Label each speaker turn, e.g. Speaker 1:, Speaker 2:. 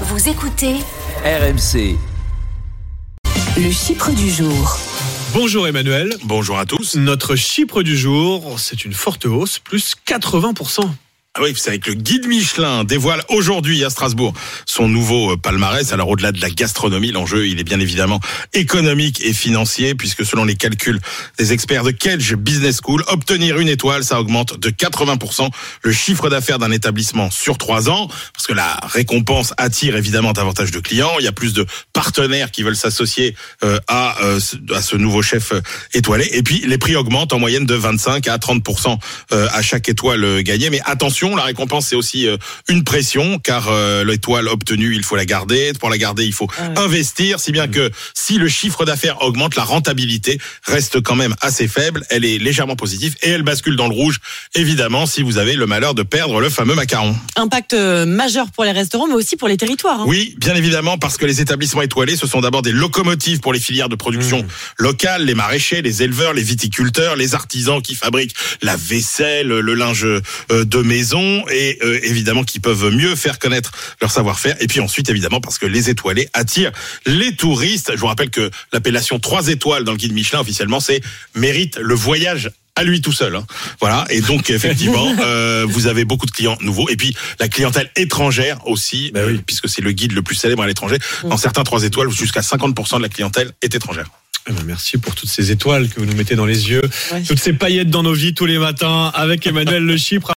Speaker 1: Vous écoutez
Speaker 2: RMC.
Speaker 1: le Chypre du jour.
Speaker 3: Bonjour Emmanuel.
Speaker 4: Bonjour à tous.
Speaker 3: Notre Chypre du jour, c'est une forte hausse, plus 80%.
Speaker 4: Ah oui, c'est avec le guide Michelin dévoile aujourd'hui à Strasbourg son nouveau euh, palmarès. Alors au-delà de la gastronomie, l'enjeu il est bien évidemment économique et financier puisque selon les calculs des experts de Kedge Business School, obtenir une étoile, ça augmente de 80% le chiffre d'affaires d'un établissement sur trois ans parce que la récompense attire évidemment davantage de clients. Il y a plus de partenaires qui veulent s'associer euh, à, euh, à ce nouveau chef étoilé. Et puis les prix augmentent en moyenne de 25 à 30% euh, à chaque étoile gagnée. Mais attention, la récompense c'est aussi euh, une pression car euh, l'étoile obtenue, il faut la garder. Pour la garder, il faut investir. Si bien que si le chiffre d'affaires augmente, la rentabilité reste quand même assez faible. Elle est légèrement positive et elle bascule dans le rouge, évidemment, si vous avez le malheur de perdre le fameux macaron.
Speaker 5: Impact euh, majeur pour les restaurants, mais aussi pour les territoires. hein.
Speaker 4: Oui, bien évidemment, parce que les établissements étoilés, ce sont d'abord des locomotives pour les filières de production locales, les maraîchers, les éleveurs, les viticulteurs, les artisans qui fabriquent la vaisselle, le linge de maison et euh, évidemment qui peuvent mieux faire connaître leur savoir-faire. Et puis ensuite, évidemment, parce que les étoilés attirent les touristes. Je vous rappelle que l'appellation 3 étoiles dans le guide Michelin officiellement, c'est mérite le voyage à lui tout seul. hein. Voilà. Et donc effectivement, euh, vous avez beaucoup de clients nouveaux. Et puis la clientèle étrangère aussi,
Speaker 3: Bah oui.
Speaker 4: euh, puisque c'est le guide le plus célèbre à l'étranger. Dans certains trois étoiles, jusqu'à 50% de la clientèle est étrangère.
Speaker 3: Eh ben, merci pour toutes ces étoiles que vous nous mettez dans les yeux,
Speaker 5: Ouais.
Speaker 3: toutes ces paillettes dans nos vies tous les matins avec Emmanuel Le Chypre.